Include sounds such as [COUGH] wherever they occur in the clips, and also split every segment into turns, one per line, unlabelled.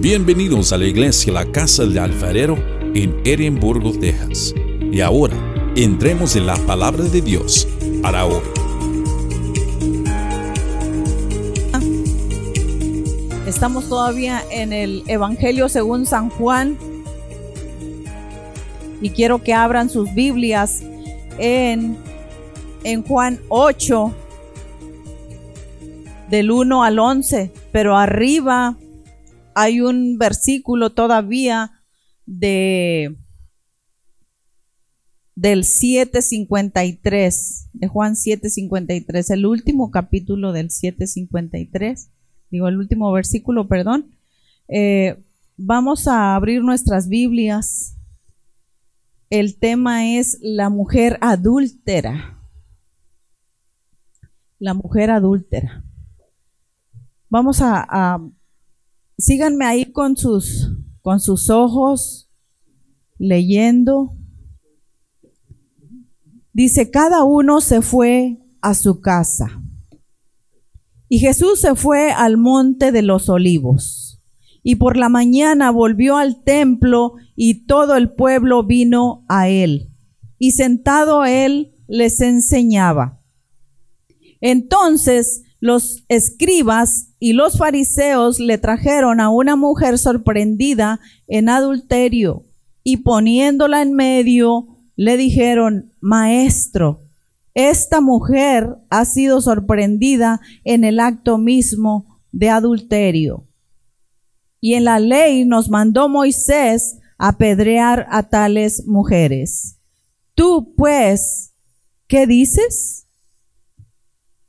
Bienvenidos a la iglesia La Casa del Alfarero en Edimburgo, Texas. Y ahora, entremos en la palabra de Dios para hoy.
Estamos todavía en el Evangelio según San Juan. Y quiero que abran sus Biblias en, en Juan 8, del 1 al 11. Pero arriba hay un versículo todavía de del 753, de Juan 753, el último capítulo del 753, digo el último versículo, perdón. Eh, vamos a abrir nuestras Biblias. El tema es la mujer adúltera. La mujer adúltera. Vamos a, a síganme ahí con sus, con sus ojos, leyendo. Dice, cada uno se fue a su casa. Y Jesús se fue al monte de los olivos. Y por la mañana volvió al templo y todo el pueblo vino a él. Y sentado él les enseñaba. Entonces los escribas y los fariseos le trajeron a una mujer sorprendida en adulterio y poniéndola en medio, le dijeron, Maestro, esta mujer ha sido sorprendida en el acto mismo de adulterio. Y en la ley nos mandó Moisés apedrear a tales mujeres. Tú, pues, ¿qué dices?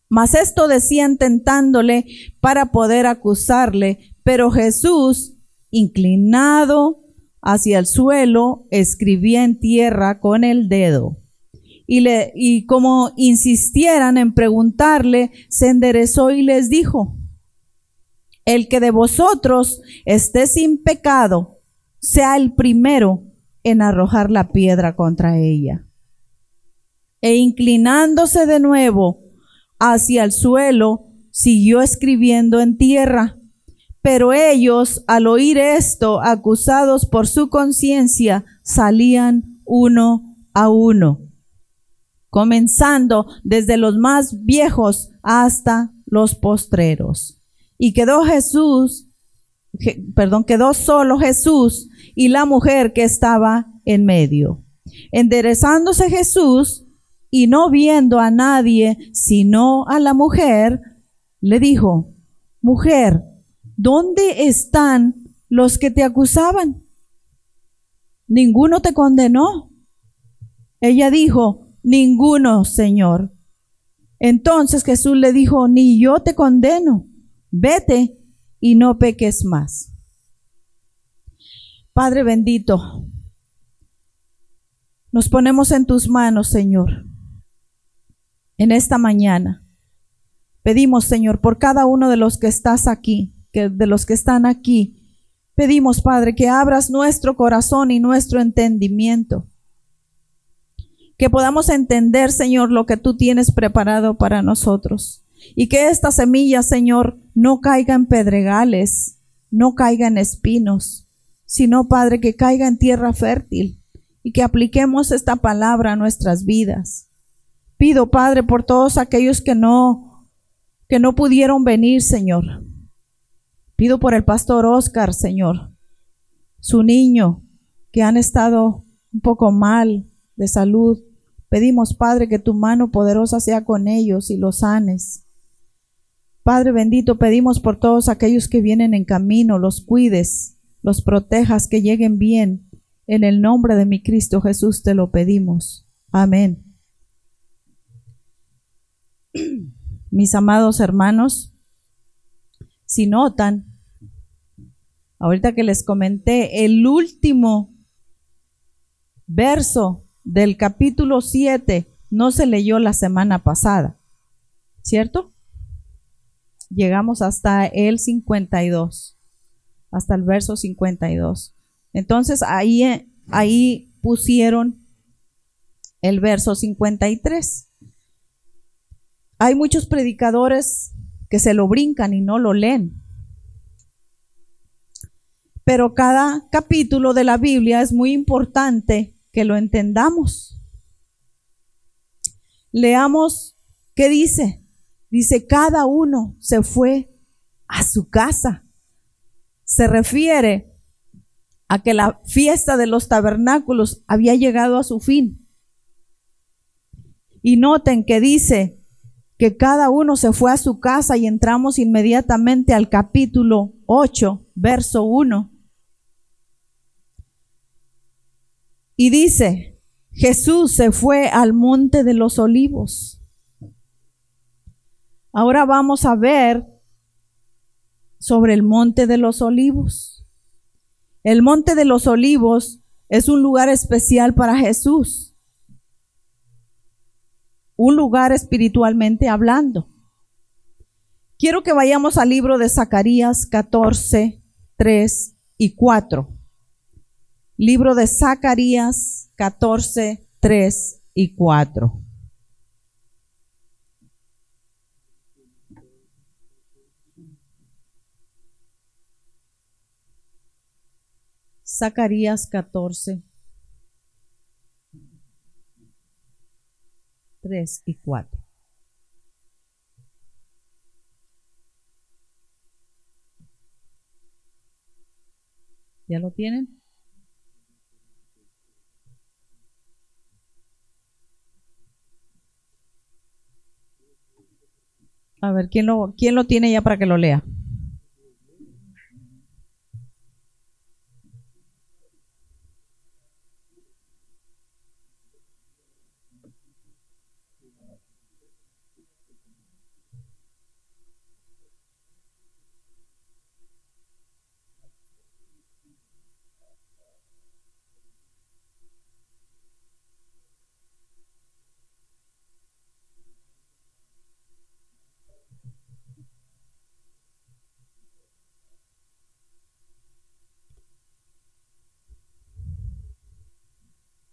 Mas esto decían tentándole para poder acusarle, pero Jesús, inclinado hacia el suelo, escribía en tierra con el dedo. Y, le, y como insistieran en preguntarle, se enderezó y les dijo, el que de vosotros esté sin pecado, sea el primero en arrojar la piedra contra ella. E inclinándose de nuevo, hacia el suelo, siguió escribiendo en tierra. Pero ellos, al oír esto, acusados por su conciencia, salían uno a uno, comenzando desde los más viejos hasta los postreros. Y quedó Jesús, perdón, quedó solo Jesús y la mujer que estaba en medio. Enderezándose Jesús, y no viendo a nadie sino a la mujer, le dijo, mujer, ¿dónde están los que te acusaban? Ninguno te condenó. Ella dijo, ninguno, Señor. Entonces Jesús le dijo, ni yo te condeno, vete y no peques más. Padre bendito, nos ponemos en tus manos, Señor en esta mañana. Pedimos, Señor, por cada uno de los que estás aquí, que de los que están aquí. Pedimos, Padre, que abras nuestro corazón y nuestro entendimiento. Que podamos entender, Señor, lo que tú tienes preparado para nosotros. Y que esta semilla, Señor, no caiga en pedregales, no caiga en espinos, sino, Padre, que caiga en tierra fértil y que apliquemos esta palabra a nuestras vidas. Pido, Padre, por todos aquellos que no, que no pudieron venir, Señor. Pido por el pastor Oscar, Señor, su niño, que han estado un poco mal de salud. Pedimos, Padre, que tu mano poderosa sea con ellos y los sanes. Padre bendito, pedimos por todos aquellos que vienen en camino, los cuides, los protejas, que lleguen bien. En el nombre de mi Cristo Jesús te lo pedimos. Amén. [CLEARS THROAT] mis amados hermanos, si notan, ahorita que les comenté, el último verso del capítulo 7 no se leyó la semana pasada, ¿cierto? Llegamos hasta el 52, hasta el verso 52. Entonces ahí, ahí pusieron el verso 53. Hay muchos predicadores que se lo brincan y no lo leen. Pero cada capítulo de la Biblia es muy importante que lo entendamos. Leamos qué dice. Dice, cada uno se fue a su casa. Se refiere a que la fiesta de los tabernáculos había llegado a su fin. Y noten que dice que cada uno se fue a su casa y entramos inmediatamente al capítulo 8, verso 1. Y dice, Jesús se fue al monte de los olivos. Ahora vamos a ver sobre el monte de los olivos. El monte de los olivos es un lugar especial para Jesús. Un lugar espiritualmente hablando. Quiero que vayamos al libro de Zacarías 14, 3 y 4. Libro de Zacarías 14, 3 y 4. Zacarías 14, 3 y 4. ¿Ya lo tienen? A ver, ¿quién lo, ¿quién lo tiene ya para que lo lea?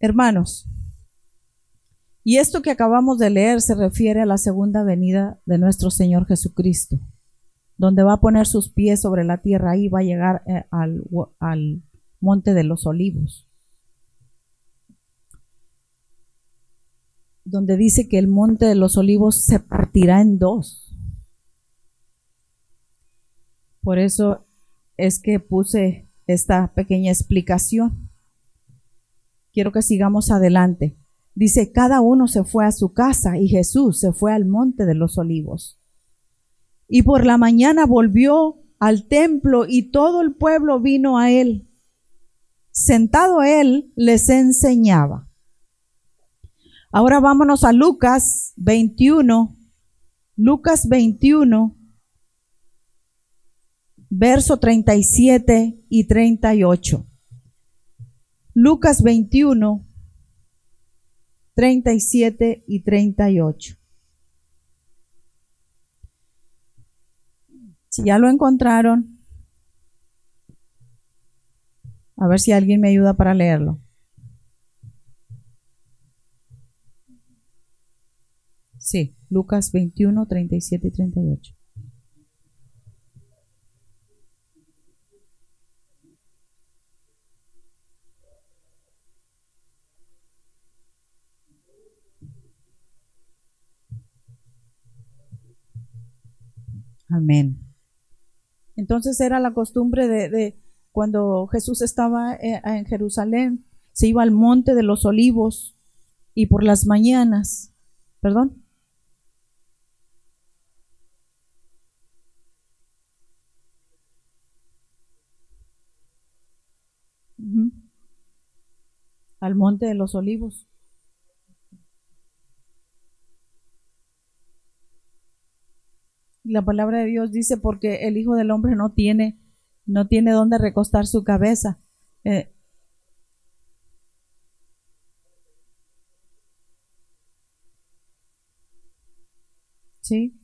Hermanos, y esto que acabamos de leer se refiere a la segunda venida de nuestro Señor Jesucristo, donde va a poner sus pies sobre la tierra y va a llegar eh, al, al monte de los olivos, donde dice que el monte de los olivos se partirá en dos. Por eso es que puse esta pequeña explicación quiero que sigamos adelante. Dice, cada uno se fue a su casa y Jesús se fue al monte de los olivos. Y por la mañana volvió al templo y todo el pueblo vino a él. Sentado él les enseñaba. Ahora vámonos a Lucas 21, Lucas 21, verso 37 y 38. Lucas 21, 37 y 38. Si ya lo encontraron, a ver si alguien me ayuda para leerlo. Sí, Lucas 21, 37 y 38. Amén. Entonces era la costumbre de, cuando Jesús estaba eh, en Jerusalén, se iba al monte de los olivos y por las mañanas, perdón. Al monte de los olivos. La palabra de Dios dice porque el Hijo del Hombre no tiene, no tiene dónde recostar su cabeza. Eh, sí,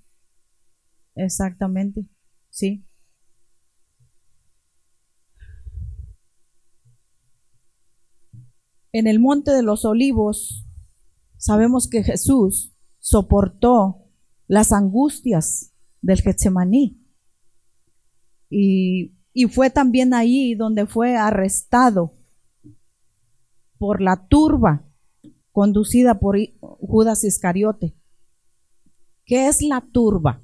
exactamente, sí. En el monte de los olivos sabemos que Jesús soportó las angustias del Getsemaní. Y Y fue también ahí donde fue arrestado por la turba conducida por Judas Iscariote. ¿Qué es la turba?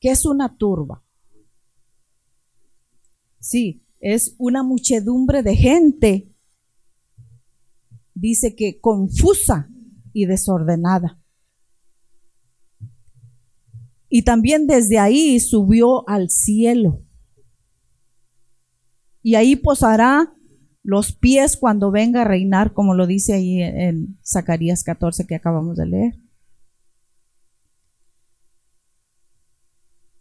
¿Qué es una turba? Sí, es una muchedumbre de gente, dice que confusa y desordenada. Y también desde ahí subió al cielo. Y ahí posará los pies cuando venga a reinar, como lo dice ahí en Zacarías 14 que acabamos de leer.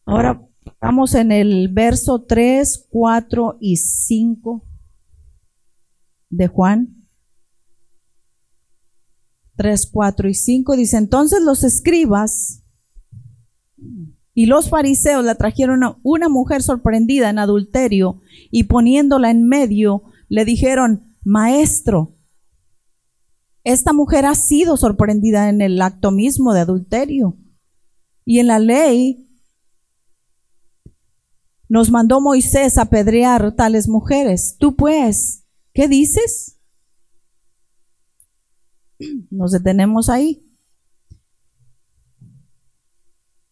Ahora estamos en el verso 3, 4 y 5 de Juan. 3, 4 y 5 dice, entonces los escribas y los fariseos le trajeron a una mujer sorprendida en adulterio y poniéndola en medio, le dijeron, maestro, esta mujer ha sido sorprendida en el acto mismo de adulterio. Y en la ley nos mandó Moisés a apedrear tales mujeres. Tú pues, ¿qué dices? [CLEARS THROAT] Nos detenemos ahí.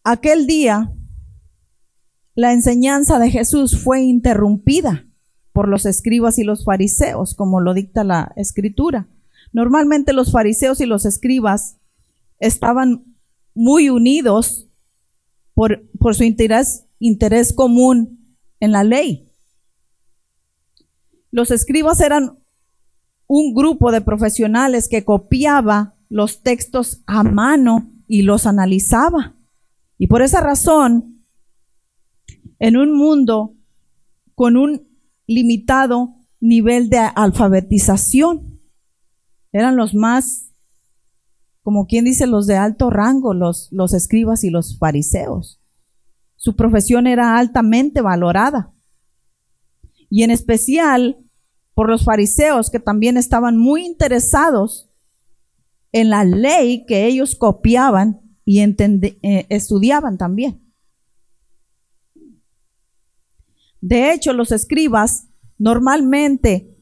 Aquel día, la enseñanza de Jesús fue interrumpida por los escribas y los fariseos, como lo dicta la escritura. Normalmente los fariseos y los escribas estaban muy unidos por, su interés común en la ley. Los escribas eran un grupo de profesionales que copiaba los textos a mano y los analizaba. Y por esa razón, en un mundo con un limitado nivel de alfabetización, eran los más, como quien dice, los de alto rango, los, los escribas y los fariseos. Su profesión era altamente valorada. Y en especial por los fariseos que también estaban muy interesados en la ley que ellos copiaban y eh, estudiaban también. De hecho, los escribas normalmente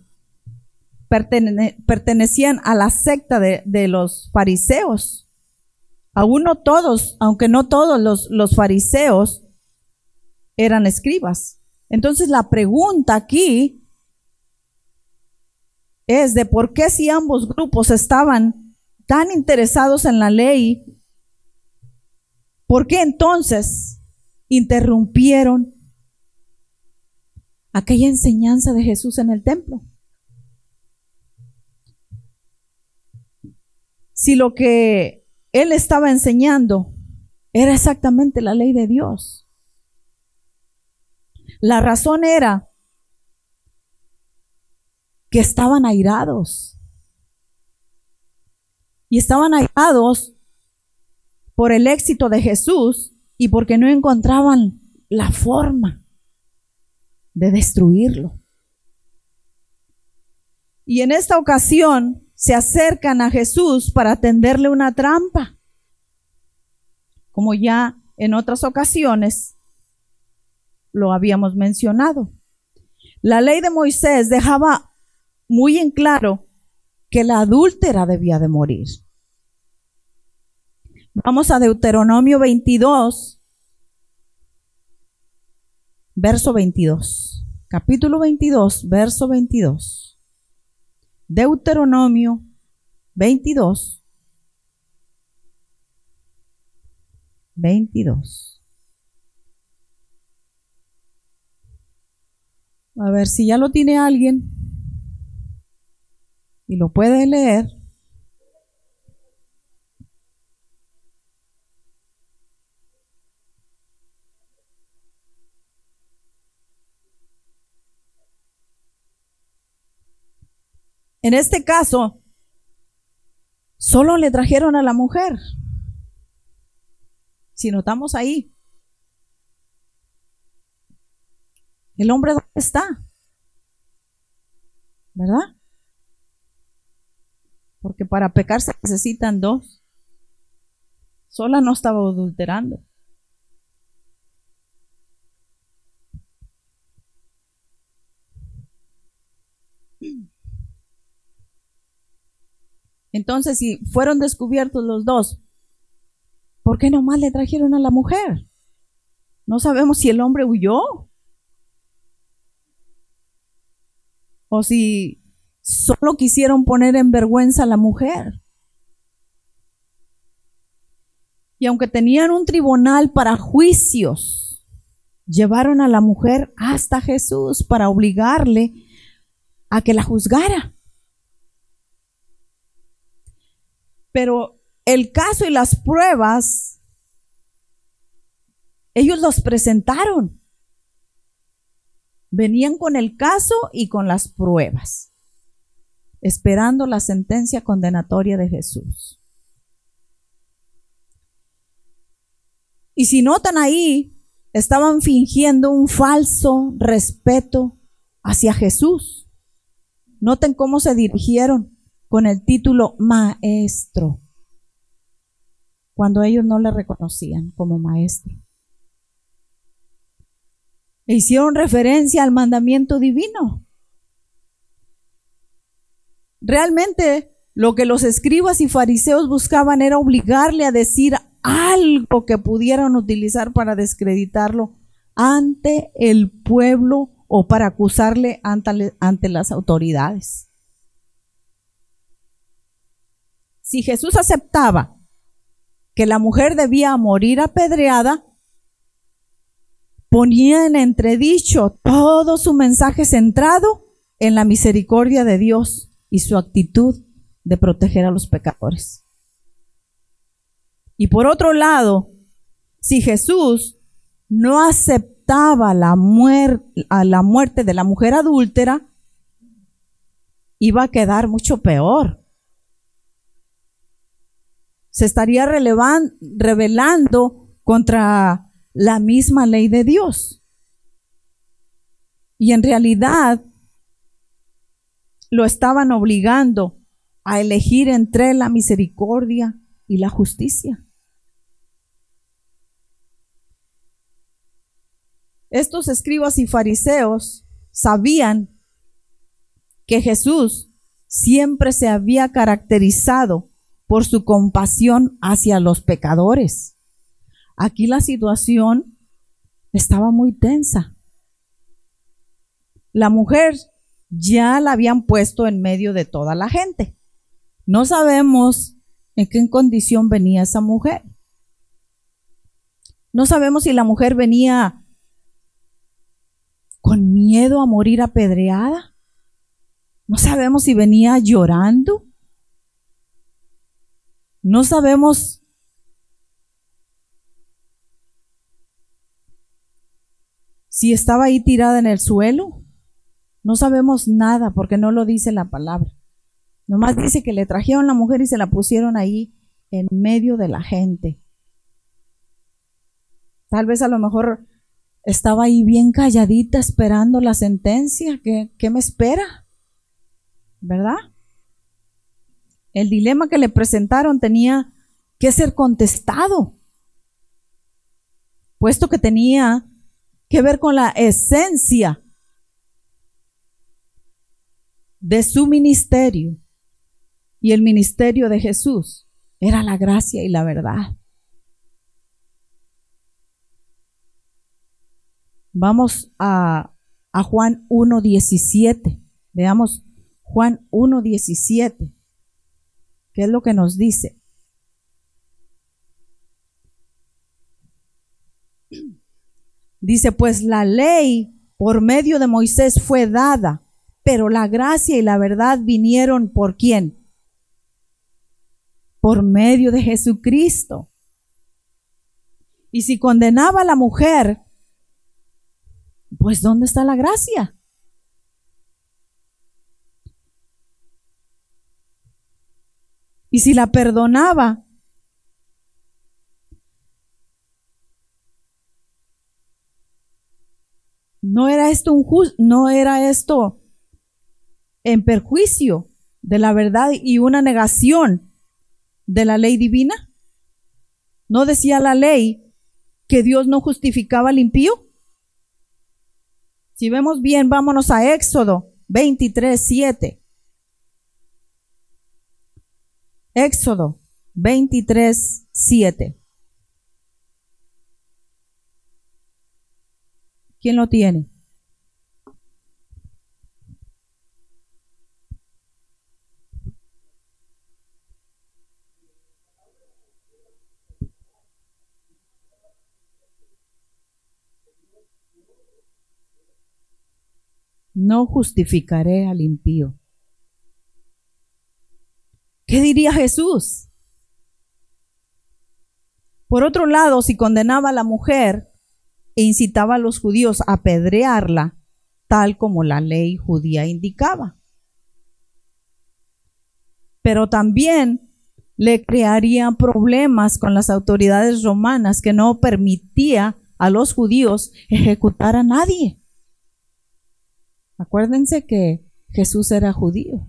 pertenecían a la secta de, los fariseos. Aún no todos, aunque no todos los, los fariseos eran escribas. Entonces la pregunta aquí es de por qué si ambos grupos estaban tan interesados en la ley ¿Por qué entonces interrumpieron aquella enseñanza de Jesús en el templo? Si lo que él estaba enseñando era exactamente la ley de Dios. La razón era que estaban airados. Y estaban airados por el éxito de Jesús y porque no encontraban la forma de destruirlo. Y en esta ocasión se acercan a Jesús para tenderle una trampa. Como ya en otras ocasiones lo habíamos mencionado. La ley de Moisés dejaba muy en claro que la adúltera debía de morir. Vamos a Deuteronomio 22, verso 22. Capítulo 22, verso 22. Deuteronomio 22, 22. A ver si ya lo tiene alguien y lo puede leer. En este caso, solo le trajeron a la mujer. Si notamos ahí, el hombre dónde está, ¿verdad? Porque para pecar se necesitan dos. Sola no estaba adulterando. Entonces, si fueron descubiertos los dos, ¿por qué nomás le trajeron a la mujer? No sabemos si el hombre huyó o si solo quisieron poner en vergüenza a la mujer. Y aunque tenían un tribunal para juicios, llevaron a la mujer hasta Jesús para obligarle a que la juzgara. Pero el caso y las pruebas, ellos los presentaron. Venían con el caso y con las pruebas, esperando la sentencia condenatoria de Jesús. Y si notan ahí, estaban fingiendo un falso respeto hacia Jesús. Noten cómo se dirigieron con el título maestro, cuando ellos no le reconocían como maestro. E hicieron referencia al mandamiento divino. Realmente lo que los escribas y fariseos buscaban era obligarle a decir algo que pudieran utilizar para descreditarlo ante el pueblo o para acusarle ante las autoridades. Si Jesús aceptaba que la mujer debía morir apedreada, ponía en entredicho todo su mensaje centrado en la misericordia de Dios y su actitud de proteger a los pecadores. Y por otro lado, si Jesús no aceptaba la, la muerte de la mujer adúltera, iba a quedar mucho peor. Se estaría rebelando contra la misma ley de Dios. Y en realidad lo estaban obligando a elegir entre la misericordia y la justicia. Estos escribas y fariseos sabían que Jesús siempre se había caracterizado por su compasión hacia los pecadores. Aquí la situación estaba muy tensa. La mujer ya la habían puesto en medio de toda la gente. No sabemos en qué condición venía esa mujer. No sabemos si la mujer venía con miedo a morir apedreada. No sabemos si venía llorando. No sabemos si estaba ahí tirada en el suelo. No sabemos nada porque no lo dice la palabra. Nomás dice que le trajeron la mujer y se la pusieron ahí en medio de la gente. Tal vez a lo mejor estaba ahí bien calladita esperando la sentencia. ¿Qué, qué me espera? ¿Verdad? El dilema que le presentaron tenía que ser contestado, puesto que tenía que ver con la esencia de su ministerio y el ministerio de Jesús era la gracia y la verdad. Vamos a, a Juan 1.17. Veamos Juan 1.17. ¿Qué es lo que nos dice? Dice, pues la ley por medio de Moisés fue dada, pero la gracia y la verdad vinieron por quién? Por medio de Jesucristo. Y si condenaba a la mujer pues ¿dónde está la gracia? Y si la perdonaba, no era esto un no era esto en perjuicio de la verdad y una negación de la ley divina. ¿No decía la ley que Dios no justificaba al impío? Si vemos bien, vámonos a Éxodo 23, 7. Éxodo 23, 7. ¿Quién lo tiene? No justificaré al impío. ¿Qué diría Jesús? Por otro lado, si condenaba a la mujer e incitaba a los judíos a apedrearla, tal como la ley judía indicaba. Pero también le crearía problemas con las autoridades romanas que no permitía a los judíos ejecutar a nadie. Acuérdense que Jesús era judío.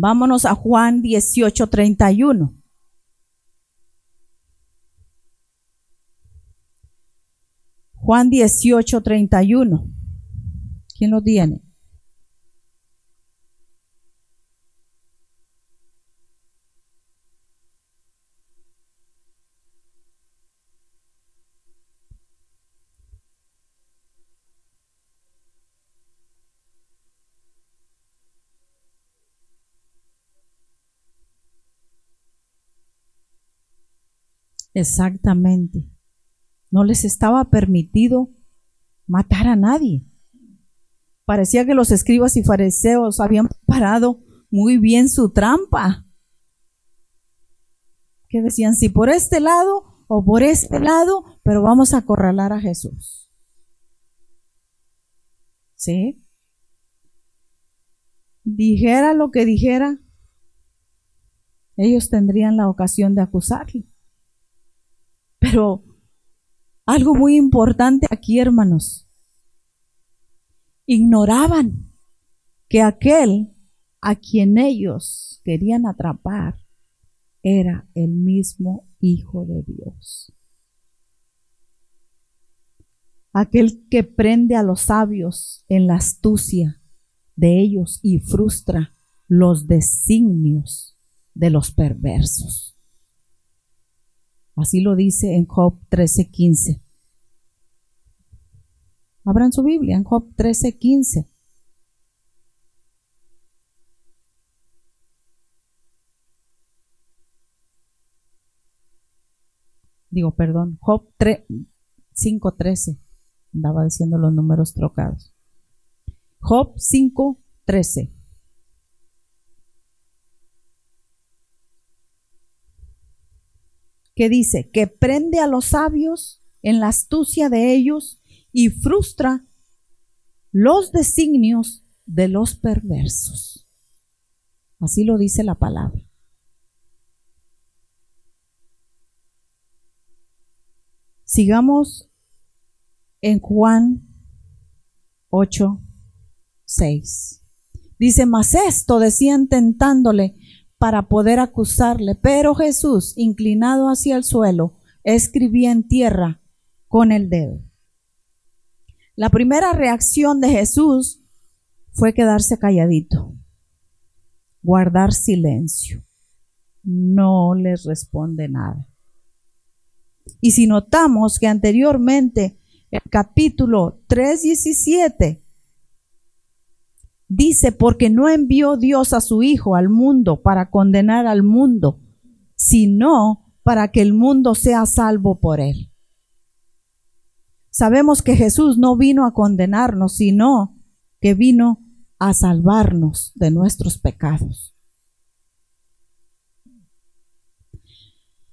Vámonos a Juan 18:31. Juan 18:31. ¿Quién lo tiene? Exactamente. No les estaba permitido matar a nadie. Parecía que los escribas y fariseos habían parado muy bien su trampa. Que decían, si por este lado o por este lado, pero vamos a acorralar a Jesús. ¿Sí? Dijera lo que dijera, ellos tendrían la ocasión de acusarle. Pero algo muy importante aquí, hermanos. Ignoraban que aquel a quien ellos querían atrapar era el mismo Hijo de Dios. Aquel que prende a los sabios en la astucia de ellos y frustra los designios de los perversos. Así lo dice en Job 13:15. Abran su Biblia en Job 13:15. Digo, perdón, Job 5:13. Andaba diciendo los números trocados. Job 5:13. Que dice que prende a los sabios en la astucia de ellos y frustra los designios de los perversos. Así lo dice la palabra. Sigamos en Juan 8, 6. Dice, mas esto decían tentándole para poder acusarle, pero Jesús, inclinado hacia el suelo, escribía en tierra con el dedo. La primera reacción de Jesús fue quedarse calladito, guardar silencio. No les responde nada. Y si notamos que anteriormente el capítulo 3.17 Dice, porque no envió Dios a su Hijo al mundo para condenar al mundo, sino para que el mundo sea salvo por él. Sabemos que Jesús no vino a condenarnos, sino que vino a salvarnos de nuestros pecados.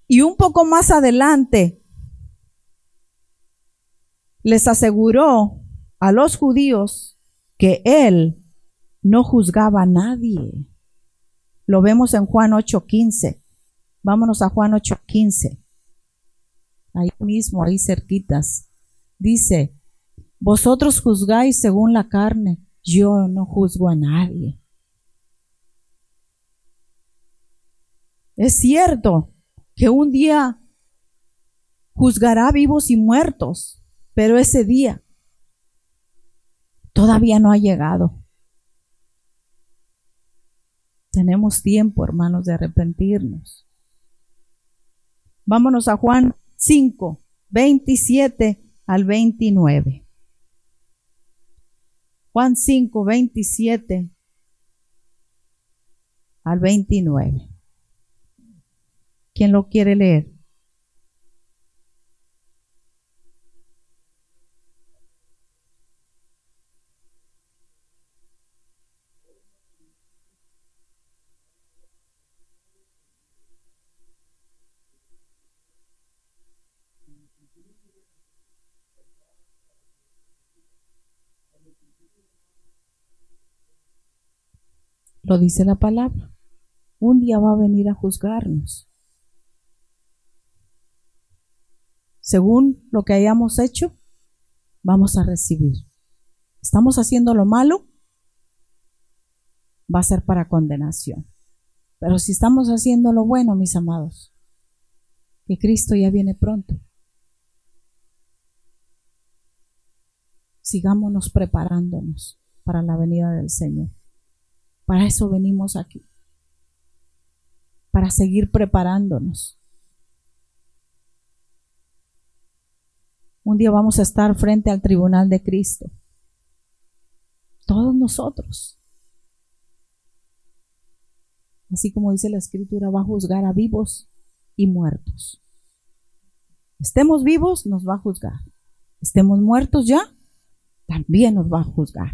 Y un poco más adelante les aseguró a los judíos que Él no juzgaba a nadie. Lo vemos en Juan 8:15. Vámonos a Juan 8:15. Ahí mismo, ahí cerquitas. Dice, vosotros juzgáis según la carne, yo no juzgo a nadie. Es cierto que un día juzgará vivos y muertos, pero ese día todavía no ha llegado. Tenemos tiempo, hermanos, de arrepentirnos. Vámonos a Juan 5, 27 al 29. Juan 5, 27 al 29. ¿Quién lo quiere leer? Lo dice la palabra. Un día va a venir a juzgarnos. Según lo que hayamos hecho, vamos a recibir. ¿Estamos haciendo lo malo? Va a ser para condenación. Pero si estamos haciendo lo bueno, mis amados, que Cristo ya viene pronto. Sigámonos preparándonos para la venida del Señor. Para eso venimos aquí. Para seguir preparándonos. Un día vamos a estar frente al tribunal de Cristo. Todos nosotros. Así como dice la escritura, va a juzgar a vivos y muertos. Estemos vivos, nos va a juzgar. Estemos muertos ya, también nos va a juzgar.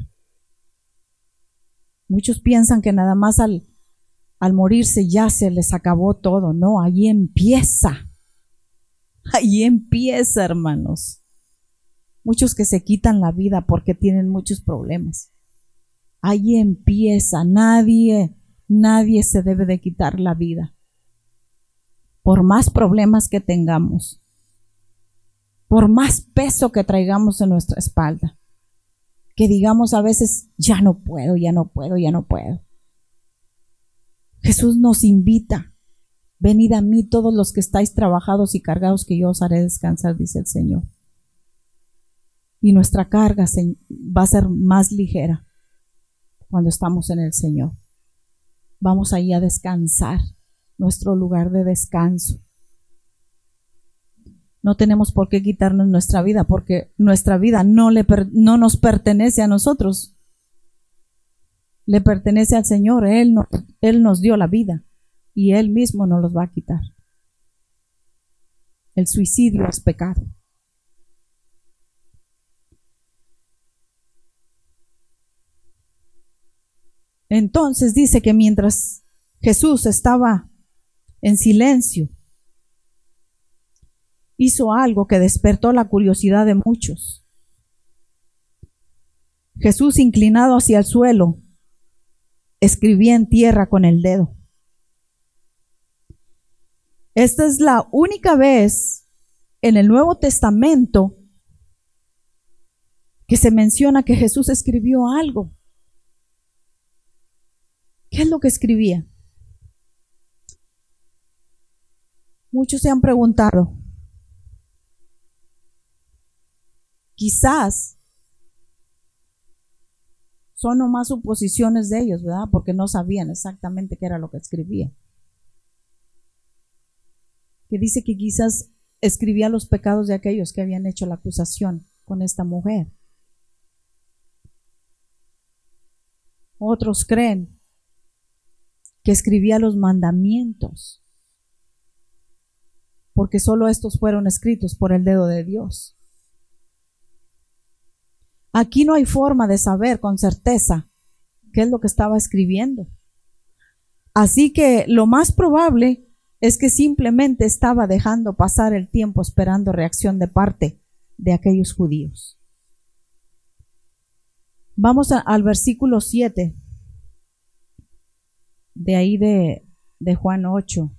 Muchos piensan que nada más al, al morirse ya se les acabó todo. No, ahí empieza. Ahí empieza, hermanos. Muchos que se quitan la vida porque tienen muchos problemas. Ahí empieza. Nadie, nadie se debe de quitar la vida. Por más problemas que tengamos. Por más peso que traigamos en nuestra espalda que digamos a veces, ya no puedo, ya no puedo, ya no puedo. Jesús nos invita, venid a mí todos los que estáis trabajados y cargados, que yo os haré descansar, dice el Señor. Y nuestra carga va a ser más ligera cuando estamos en el Señor. Vamos ahí a descansar, nuestro lugar de descanso no tenemos por qué quitarnos nuestra vida, porque nuestra vida no, le no nos pertenece a nosotros. Le pertenece al Señor. Él, Él nos dio la vida y Él mismo nos los va a quitar. El suicidio es pecado. Entonces dice que mientras Jesús estaba en silencio, hizo algo que despertó la curiosidad de muchos. Jesús, inclinado hacia el suelo, escribía en tierra con el dedo. Esta es la única vez en el Nuevo Testamento que se menciona que Jesús escribió algo. ¿Qué es lo que escribía? Muchos se han preguntado, Quizás son nomás suposiciones de ellos, ¿verdad? Porque no sabían exactamente qué era lo que escribía. Que dice que quizás escribía los pecados de aquellos que habían hecho la acusación con esta mujer. Otros creen que escribía los mandamientos, porque solo estos fueron escritos por el dedo de Dios. Aquí no hay forma de saber con certeza qué es lo que estaba escribiendo. Así que lo más probable es que simplemente estaba dejando pasar el tiempo esperando reacción de parte de aquellos judíos. Vamos al versículo 7, de ahí de, de Juan 8.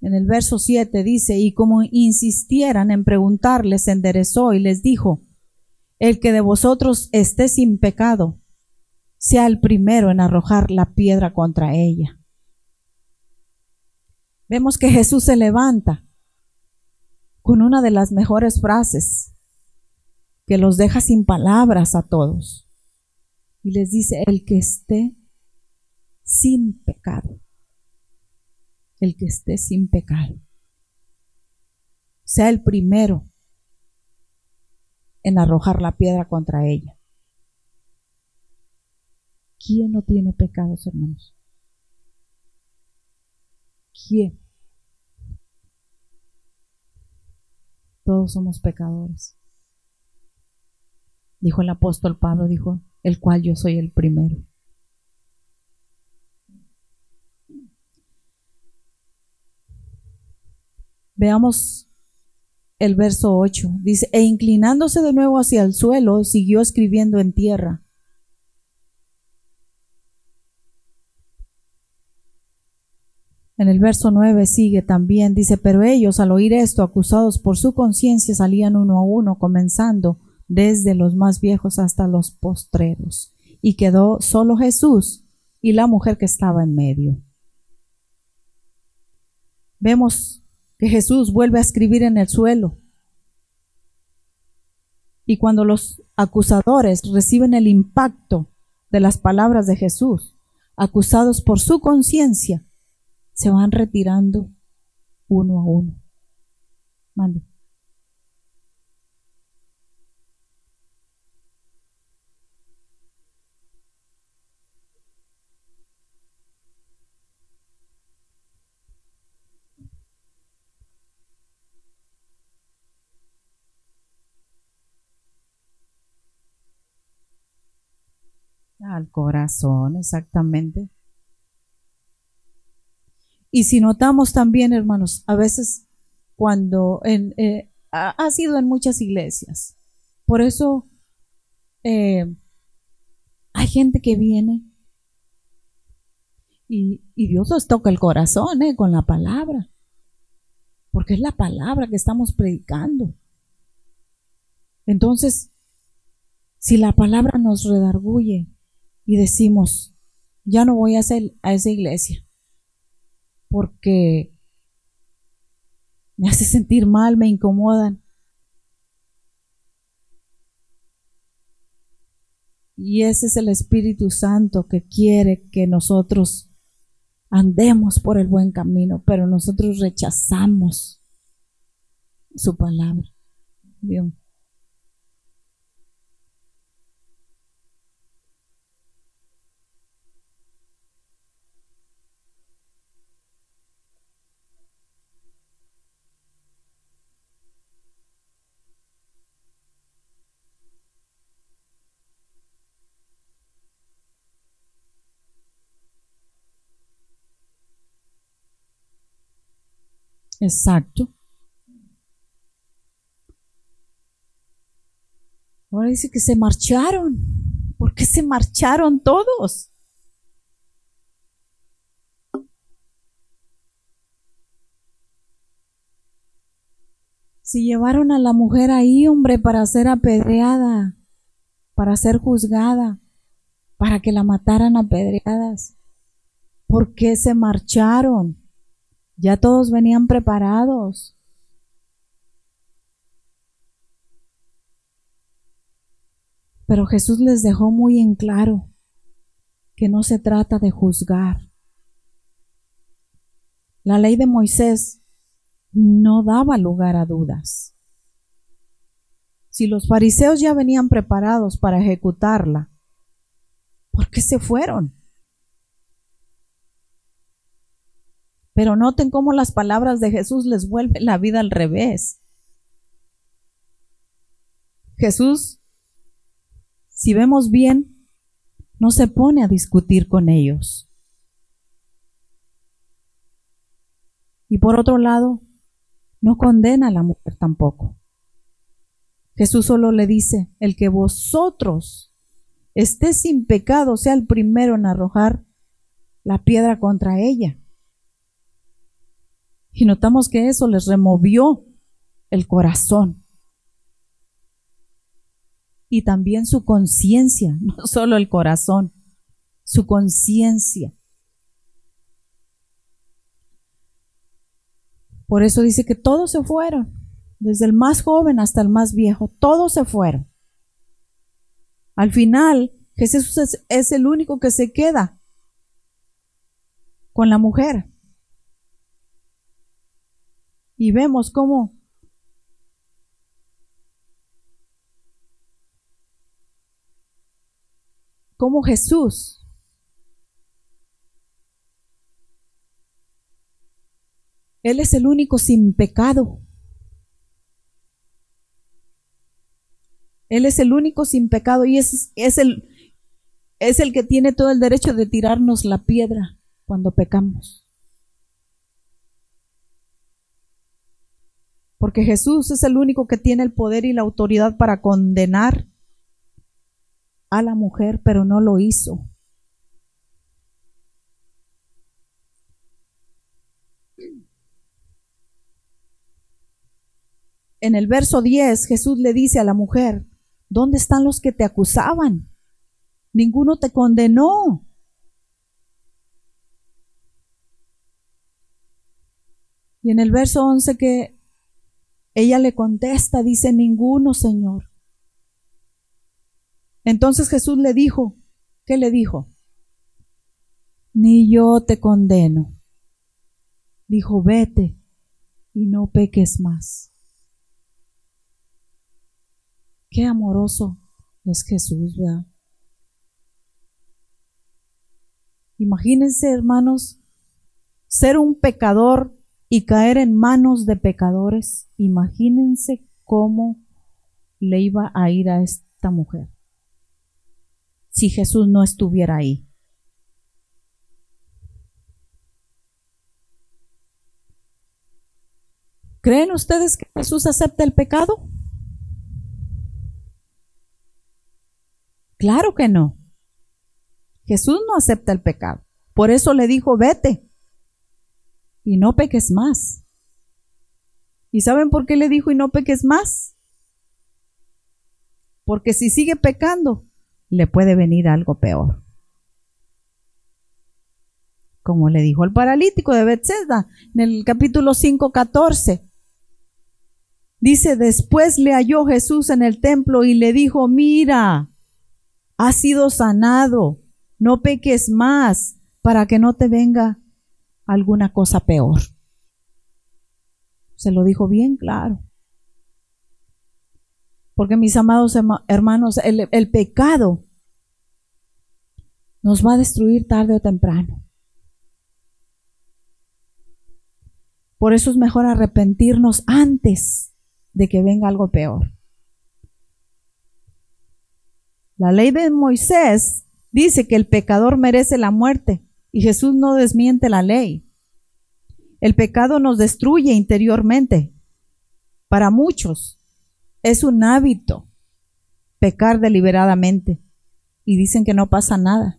En el verso 7 dice, y como insistieran en preguntarles, enderezó y les dijo, el que de vosotros esté sin pecado, sea el primero en arrojar la piedra contra ella. Vemos que Jesús se levanta con una de las mejores frases que los deja sin palabras a todos. Y les dice, el que esté sin pecado. El que esté sin pecado. Sea el primero en arrojar la piedra contra ella. ¿Quién no tiene pecados, hermanos? ¿Quién? Todos somos pecadores. Dijo el apóstol Pablo, dijo, el cual yo soy el primero. Veamos el verso 8. Dice, e inclinándose de nuevo hacia el suelo, siguió escribiendo en tierra. En el verso 9 sigue también, dice, pero ellos al oír esto, acusados por su conciencia, salían uno a uno, comenzando desde los más viejos hasta los postreros. Y quedó solo Jesús y la mujer que estaba en medio. Vemos que Jesús vuelve a escribir en el suelo. Y cuando los acusadores reciben el impacto de las palabras de Jesús, acusados por su conciencia, se van retirando uno a uno. Corazón, exactamente. Y si notamos también, hermanos, a veces cuando eh, ha, sido en muchas iglesias, por eso eh, hay gente que viene y, Dios nos toca el corazón eh, con la palabra, porque es la palabra que estamos predicando. Entonces, si la palabra nos redarguye y decimos, ya no voy a, hacer, a esa iglesia, porque me hace sentir mal, me incomodan. Y ese es el Espíritu Santo que quiere que nosotros andemos por el buen camino, pero nosotros rechazamos su palabra. Dios. Exacto. Ahora dice que se marcharon. ¿Por qué se marcharon todos? Si llevaron a la mujer ahí, hombre, para ser apedreada, para ser juzgada, para que la mataran apedreadas, ¿por qué se marcharon? Ya todos venían preparados. Pero Jesús les dejó muy en claro que no se trata de juzgar. La ley de Moisés no daba lugar a dudas. Si los fariseos ya venían preparados para ejecutarla, ¿por qué se fueron? Pero noten cómo las palabras de Jesús les vuelven la vida al revés. Jesús, si vemos bien, no se pone a discutir con ellos. Y por otro lado, no condena a la mujer tampoco. Jesús solo le dice, el que vosotros esté sin pecado sea el primero en arrojar la piedra contra ella. Y notamos que eso les removió el corazón. Y también su conciencia, [LAUGHS] no solo el corazón, su conciencia. Por eso dice que todos se fueron, desde el más joven hasta el más viejo, todos se fueron. Al final, Jesús es, es el único que se queda con la mujer. Y vemos cómo cómo Jesús Él es el único sin pecado. Él es el único sin pecado y es, es, el, es el que tiene todo el derecho de tirarnos la piedra cuando pecamos. Porque Jesús es el único que tiene el poder y la autoridad para condenar a la mujer, pero no lo hizo. En el verso 10 Jesús le dice a la mujer, ¿dónde están los que te acusaban? Ninguno te condenó. Y en el verso 11 que ella le contesta, dice, ninguno, Señor. Entonces Jesús le dijo, ¿qué le dijo? Ni yo te condeno. Dijo, vete y no peques más. Qué amoroso es Jesús, ¿verdad? Imagínense, hermanos, ser un pecador y caer en manos de pecadores. Imagínense cómo le iba a ir a esta mujer si Jesús no estuviera ahí. ¿Creen ustedes que Jesús acepta el pecado? Claro que no. Jesús no acepta el pecado. Por eso le dijo, vete y no peques más. ¿Y saben por qué le dijo y no peques más? Porque si sigue pecando, le puede venir algo peor. Como le dijo el paralítico de Bethesda en el capítulo 5, 14. Dice, después le halló Jesús en el templo y le dijo, mira, has sido sanado, no peques más para que no te venga alguna cosa peor. Se lo dijo bien claro. Porque mis amados hermanos, el, el, pecado nos va a destruir tarde o temprano. Por eso es mejor arrepentirnos antes de que venga algo peor. La ley de Moisés dice que el pecador merece la muerte y Jesús no desmiente la ley. El pecado nos destruye interiormente. Para muchos es un hábito pecar deliberadamente y dicen que no pasa nada,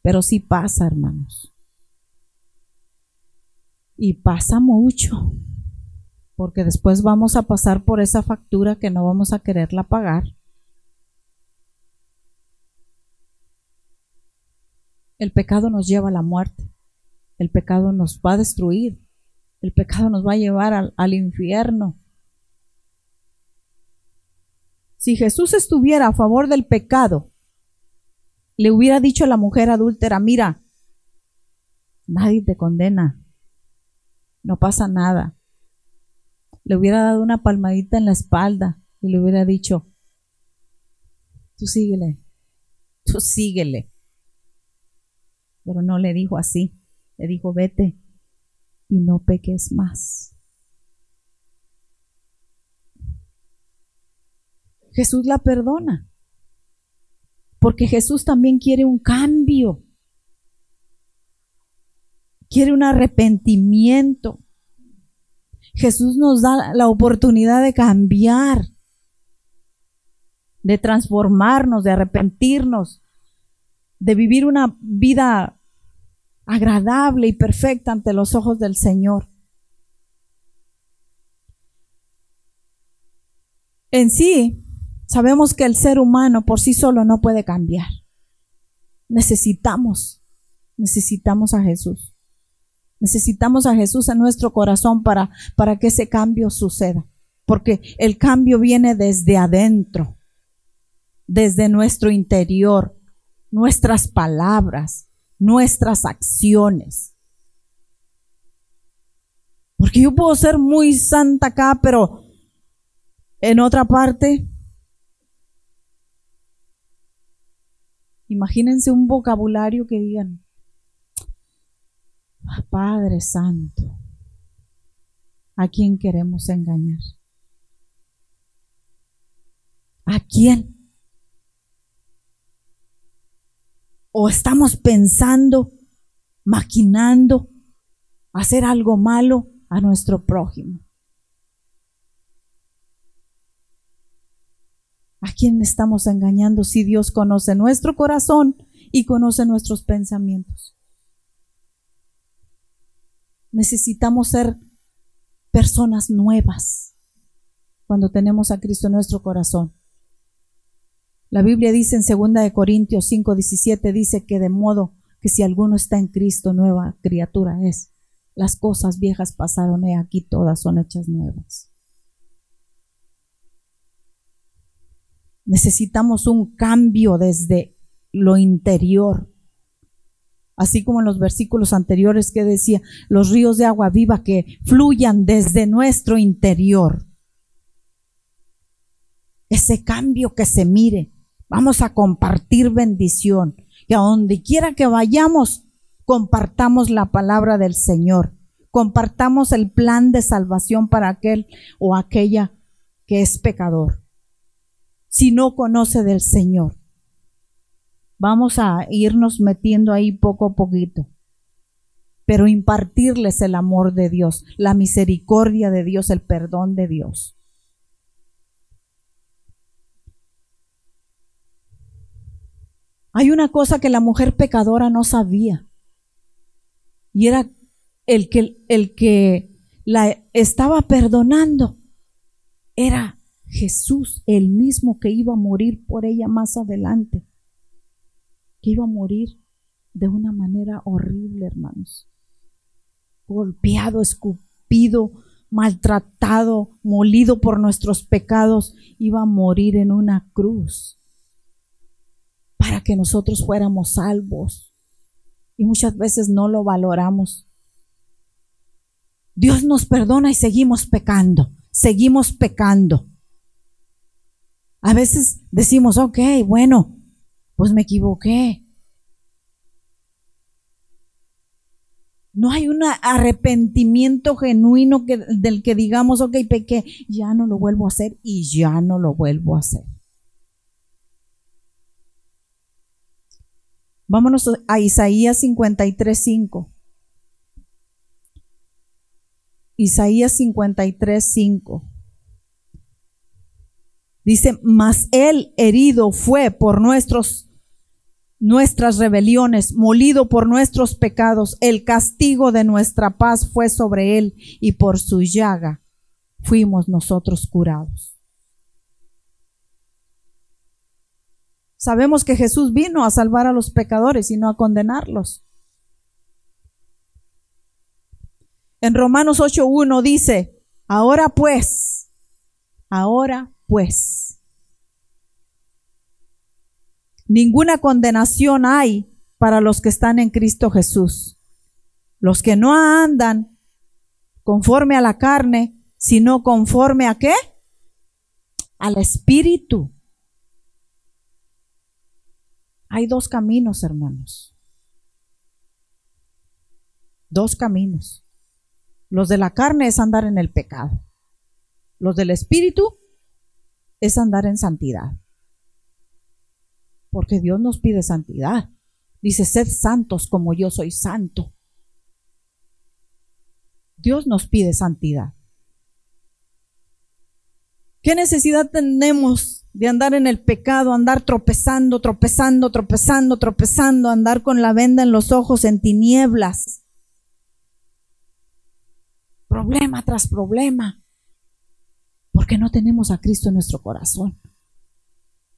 pero sí pasa, hermanos. Y pasa mucho, porque después vamos a pasar por esa factura que no vamos a quererla pagar El pecado nos lleva a la muerte. El pecado nos va a destruir. El pecado nos va a llevar al, infierno. Si Jesús estuviera a favor del pecado, le hubiera dicho a la mujer adúltera, mira, nadie te condena, no pasa nada. Le hubiera dado una palmadita en la espalda y le hubiera dicho, tú síguele, tú síguele. Pero no le dijo así, le dijo, vete y no peques más. Jesús la perdona, porque Jesús también quiere un cambio, quiere un arrepentimiento. Jesús nos da la oportunidad de cambiar, de transformarnos, de arrepentirnos, de vivir una vida agradable y perfecta ante los ojos del Señor. En sí, sabemos que el ser humano por sí solo no puede cambiar. Necesitamos, necesitamos a Jesús. Necesitamos a Jesús en nuestro corazón para, para que ese cambio suceda. Porque el cambio viene desde adentro, desde nuestro interior, nuestras palabras, nuestras acciones, Porque yo puedo ser muy santa acá, pero en otra parte, imagínense un vocabulario que digan, Padre Santo, ¿a quién queremos engañar? ¿A quién? ¿O estamos pensando, maquinando, hacer algo malo a nuestro prójimo? ¿A quién estamos engañando si Dios conoce nuestro corazón y conoce nuestros pensamientos? Necesitamos ser personas nuevas cuando tenemos a Cristo en nuestro corazón. La Biblia dice en 2 de Corintios 5, 17, dice que de modo que si alguno está en Cristo, nueva criatura es. Las cosas viejas pasaron y aquí todas son hechas nuevas. Necesitamos un cambio desde lo interior. Así como en los versículos anteriores que decía, los ríos de agua viva que fluyan desde nuestro interior. Ese cambio que se mire. Vamos a compartir bendición. Y a donde quiera que vayamos, compartamos la palabra del Señor. Compartamos el plan de salvación para aquel o aquella que es pecador si no conoce del Señor. Vamos a irnos metiendo ahí poco a poquito, pero impartirles el amor de Dios, la misericordia de Dios, el perdón de Dios. Hay una cosa que la mujer pecadora no sabía, y era el que, el que la estaba perdonando, era Jesús, el mismo que iba a morir por ella más adelante, que iba a morir de una manera horrible, hermanos. Golpeado, escupido, maltratado, molido por nuestros pecados, iba a morir en una cruz para que nosotros fuéramos salvos. Y muchas veces no lo valoramos. Dios nos perdona y seguimos pecando, seguimos pecando. A veces decimos, ok, bueno, pues me equivoqué. No hay un arrepentimiento genuino del que digamos, ok, pequé, ya no lo vuelvo a hacer y ya no lo vuelvo a hacer. Vámonos a Isaías 53.5. Isaías 53.5. Dice, mas él herido fue por nuestros nuestras rebeliones, molido por nuestros pecados, el castigo de nuestra paz fue sobre él y por su llaga fuimos nosotros curados. Sabemos que Jesús vino a salvar a los pecadores y no a condenarlos. En Romanos 8.1 dice, ahora pues, ahora pues. Ninguna condenación hay para los que están en Cristo Jesús. Los que no andan conforme a la carne, sino conforme a qué? Al Espíritu. Hay dos caminos, hermanos. Dos caminos. Los de la carne es andar en el pecado. Los del Espíritu es andar en santidad. Porque Dios nos pide santidad. Dice, sed santos como yo soy santo. Dios nos pide santidad. ¿Qué necesidad tenemos de andar en el pecado, andar tropezando, tropezando, tropezando, tropezando, andar con la venda en los ojos en tinieblas? Problema tras problema porque no tenemos a Cristo en nuestro corazón.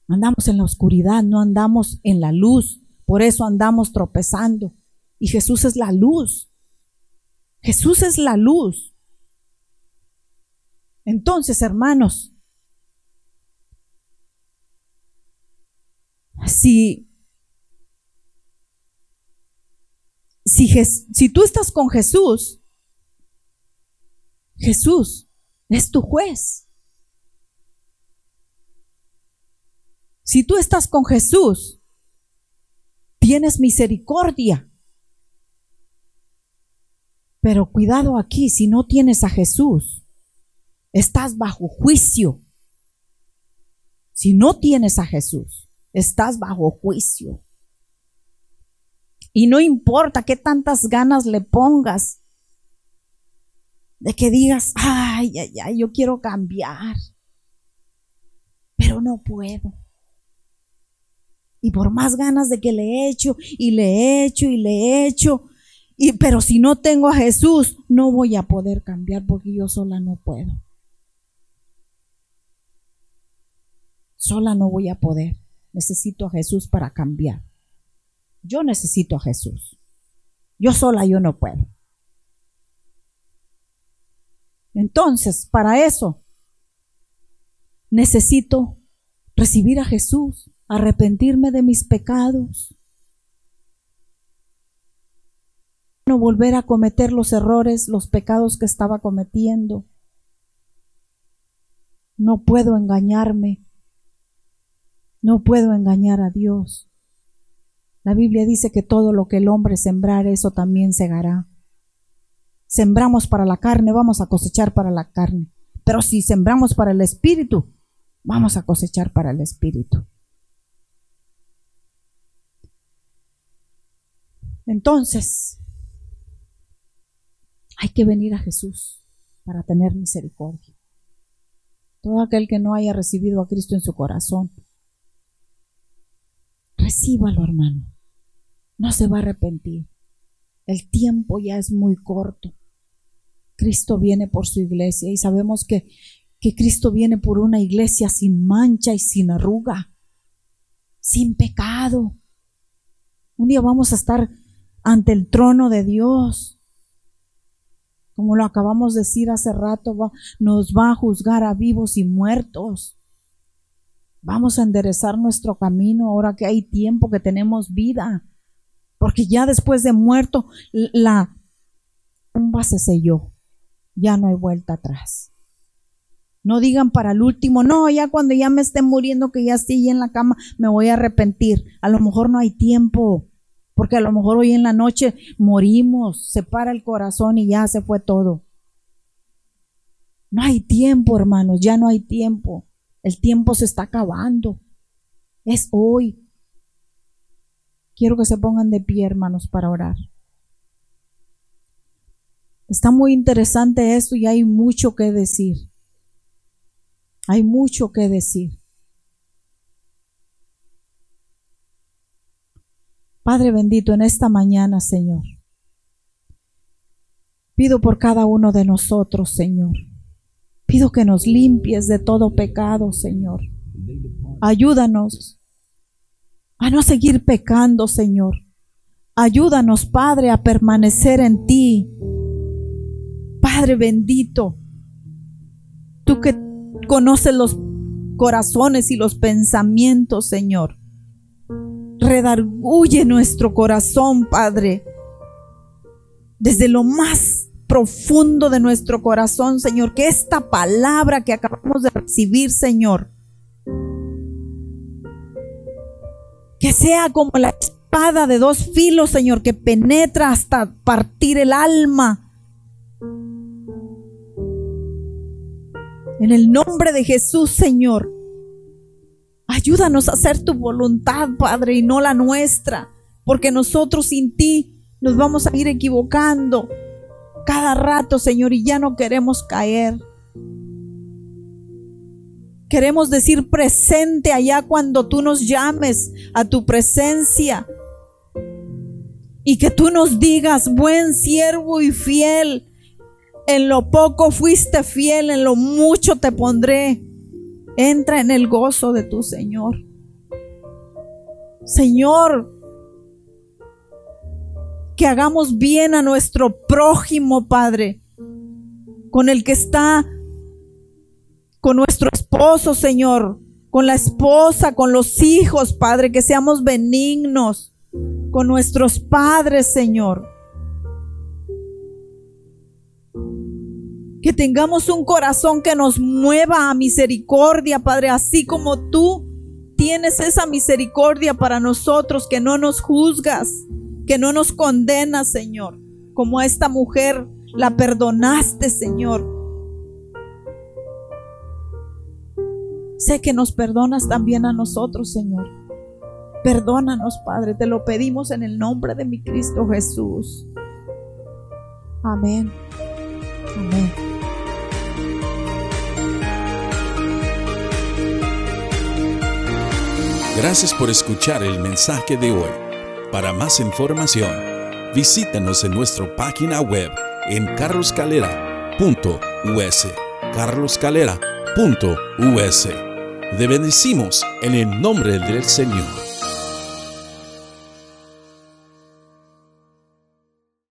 Andamos en la oscuridad, no andamos en la luz, por eso andamos tropezando. Y Jesús es la luz. Jesús es la luz. Entonces, hermanos, si, si, tú estás con Jesús, Jesús es tu juez. Si tú estás con Jesús, tienes misericordia. Pero cuidado aquí, si no tienes a Jesús, estás bajo juicio. Si no tienes a Jesús, estás bajo juicio. Y no importa qué tantas ganas le pongas de que digas, ay, ay, ay, yo quiero cambiar, pero no puedo. Y por más ganas de que le he hecho y le he hecho y le he hecho, y, pero si no tengo a Jesús, no voy a poder cambiar porque yo sola no puedo. Sola no voy a poder. Necesito a Jesús para cambiar. Yo necesito a Jesús. Yo sola yo no puedo. Entonces, para eso, necesito recibir a Jesús, arrepentirme de mis pecados, no volver a cometer los errores, los pecados que estaba cometiendo. No puedo engañarme. No puedo engañar a Dios. La Biblia dice que todo lo que el hombre sembrar, eso también segará. Sembramos para la carne, vamos a cosechar para la carne. Pero si sembramos para el Espíritu, vamos a cosechar para el Espíritu. Entonces, hay que venir a Jesús para tener misericordia. Todo aquel que no haya recibido a Cristo en su corazón, recíbalo, hermano. No se va a arrepentir. El tiempo ya es muy corto. Cristo viene por su iglesia y sabemos que, que Cristo viene por una iglesia sin mancha y sin arruga, sin pecado. Un día vamos a estar ante el trono de Dios como lo acabamos de decir hace rato, nos va a juzgar a vivos y muertos. Vamos a enderezar nuestro camino ahora que hay tiempo, que tenemos vida. Porque ya después de muerto, la tumba se selló. Ya no hay vuelta atrás. No digan para el último, no, ya cuando ya me esté muriendo, que ya estoy en la cama, me voy a arrepentir. A lo mejor no hay tiempo porque a lo mejor hoy en la noche morimos, se para el corazón y ya se fue todo. No hay tiempo, hermanos, ya no hay tiempo. El tiempo se está acabando. Es hoy. Quiero que se pongan de pie, hermanos, para orar. Está muy interesante esto y hay mucho que decir. Hay mucho que decir. Padre bendito, en esta mañana, Señor, pido por cada uno de nosotros, Señor. Pido que nos limpies de todo pecado, Señor. Ayúdanos a no seguir pecando, Señor. Ayúdanos, Padre, a permanecer en ti. Padre bendito, tú que conoces los corazones y los pensamientos, Señor redarguye nuestro corazón, Padre. Desde lo más profundo de nuestro corazón, Señor, que esta palabra que acabamos de recibir, Señor, que sea como la espada de dos filos, Señor, que penetra hasta partir el alma. En el nombre de Jesús, Señor. Ayúdanos a hacer tu voluntad, Padre, y no la nuestra, porque nosotros sin ti nos vamos a ir equivocando cada rato, Señor, y ya no queremos caer. Queremos decir presente allá cuando tú nos llames a tu presencia. Y que tú nos digas, buen siervo y fiel, en lo poco fuiste fiel, en lo mucho te pondré. Entra en el gozo de tu Señor. Señor, que hagamos bien a nuestro prójimo, Padre, con el que está, con nuestro esposo, Señor, con la esposa, con los hijos, Padre, que seamos benignos con nuestros padres, Señor. Que tengamos un corazón que nos mueva a misericordia, Padre, así como tú tienes esa misericordia para nosotros, que no nos juzgas, que no nos condenas, Señor, como a esta mujer la perdonaste, Señor. Sé que nos perdonas también a nosotros, Señor. Perdónanos, Padre, te lo pedimos en el nombre de mi Cristo Jesús. Amén. Amén.
Gracias por escuchar el mensaje de hoy. Para más información, visítanos en nuestra página web en carloscalera.us. carloscalera.us. Te bendecimos en el nombre del Señor.